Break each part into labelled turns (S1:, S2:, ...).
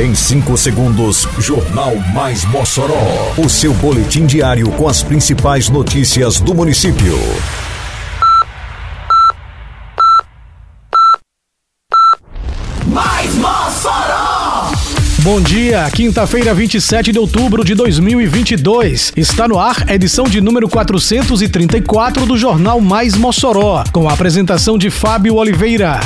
S1: Em 5 segundos, Jornal Mais Mossoró. O seu boletim diário com as principais notícias do município.
S2: Mais Mossoró!
S3: Bom dia, quinta-feira, 27 de outubro de 2022. Está no ar a edição de número 434 do Jornal Mais Mossoró, com a apresentação de Fábio Oliveira.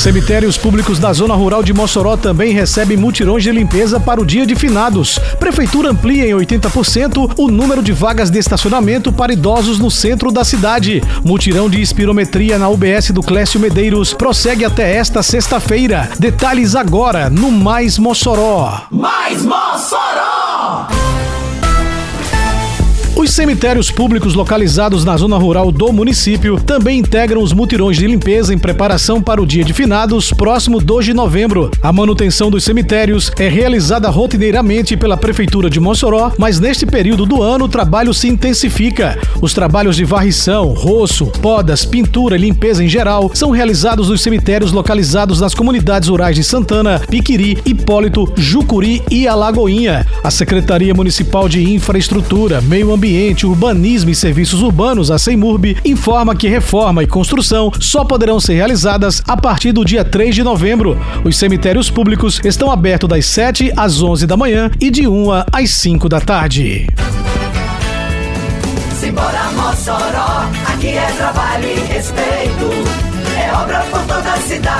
S3: Cemitérios públicos da zona rural de Mossoró também recebem mutirões de limpeza para o dia de finados. Prefeitura amplia em 80% o número de vagas de estacionamento para idosos no centro da cidade. Mutirão de espirometria na UBS do Clécio Medeiros prossegue até esta sexta-feira. Detalhes agora no Mais Mossoró.
S2: Mais Mossoró!
S3: Os cemitérios públicos localizados na zona rural do município também integram os mutirões de limpeza em preparação para o dia de finados, próximo 2 de novembro. A manutenção dos cemitérios é realizada rotineiramente pela Prefeitura de Mossoró, mas neste período do ano o trabalho se intensifica. Os trabalhos de varrição, roço, podas, pintura e limpeza em geral são realizados nos cemitérios localizados nas comunidades rurais de Santana, Piquiri, Hipólito, Jucuri e Alagoinha. A Secretaria Municipal de Infraestrutura, Meio Ambiente Ambiente, Urbanismo e Serviços Urbanos, a CEMURB, informa que reforma e construção só poderão ser realizadas a partir do dia 3 de novembro. Os cemitérios públicos estão abertos das 7 às 11 da manhã e de 1 às 5 da tarde.
S2: Simbora Mossoró, aqui é trabalho e respeito. É obra por toda a cidade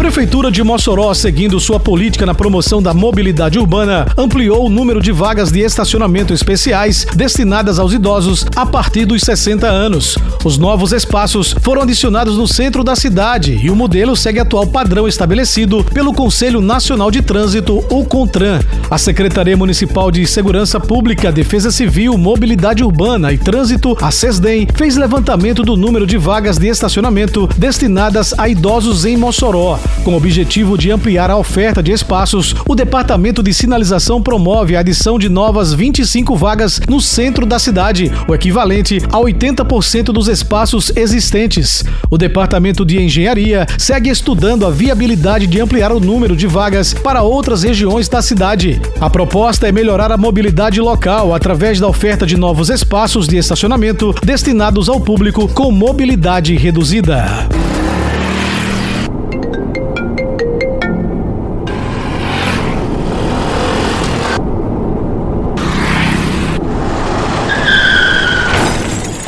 S3: Prefeitura de Mossoró, seguindo sua política na promoção da mobilidade urbana, ampliou o número de vagas de estacionamento especiais destinadas aos idosos a partir dos 60 anos. Os novos espaços foram adicionados no centro da cidade e o modelo segue atual padrão estabelecido pelo Conselho Nacional de Trânsito, o CONTRAN. A Secretaria Municipal de Segurança Pública, Defesa Civil, Mobilidade Urbana e Trânsito, a SESDEM, fez levantamento do número de vagas de estacionamento destinadas a idosos em Mossoró. Com o objetivo de ampliar a oferta de espaços, o Departamento de Sinalização promove a adição de novas 25 vagas no centro da cidade, o equivalente a 80% dos espaços existentes. O Departamento de Engenharia segue estudando a viabilidade de ampliar o número de vagas para outras regiões da cidade. A proposta é melhorar a mobilidade local através da oferta de novos espaços de estacionamento destinados ao público com mobilidade reduzida.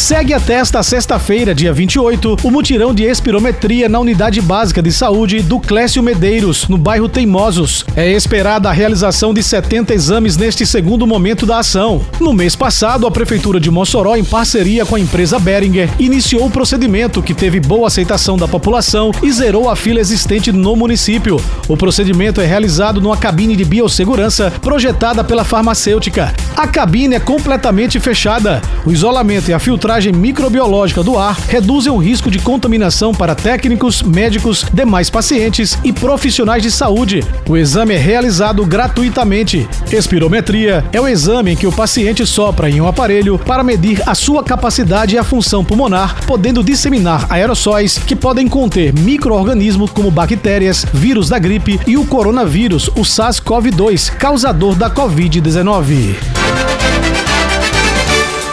S3: Segue até esta sexta-feira, dia 28, o mutirão de espirometria na Unidade Básica de Saúde do Clécio Medeiros, no bairro Teimosos. É esperada a realização de 70 exames neste segundo momento da ação. No mês passado, a Prefeitura de Mossoró, em parceria com a empresa Beringer, iniciou o procedimento que teve boa aceitação da população e zerou a fila existente no município. O procedimento é realizado numa cabine de biossegurança projetada pela farmacêutica. A cabine é completamente fechada. O isolamento e a filtragem microbiológica do ar reduzem o risco de contaminação para técnicos, médicos, demais pacientes e profissionais de saúde. O exame é realizado gratuitamente. Espirometria é o exame em que o paciente sopra em um aparelho para medir a sua capacidade e a função pulmonar, podendo disseminar aerossóis que podem conter micro-organismos como bactérias, vírus da gripe e o coronavírus, o SARS-CoV-2, causador da Covid-19.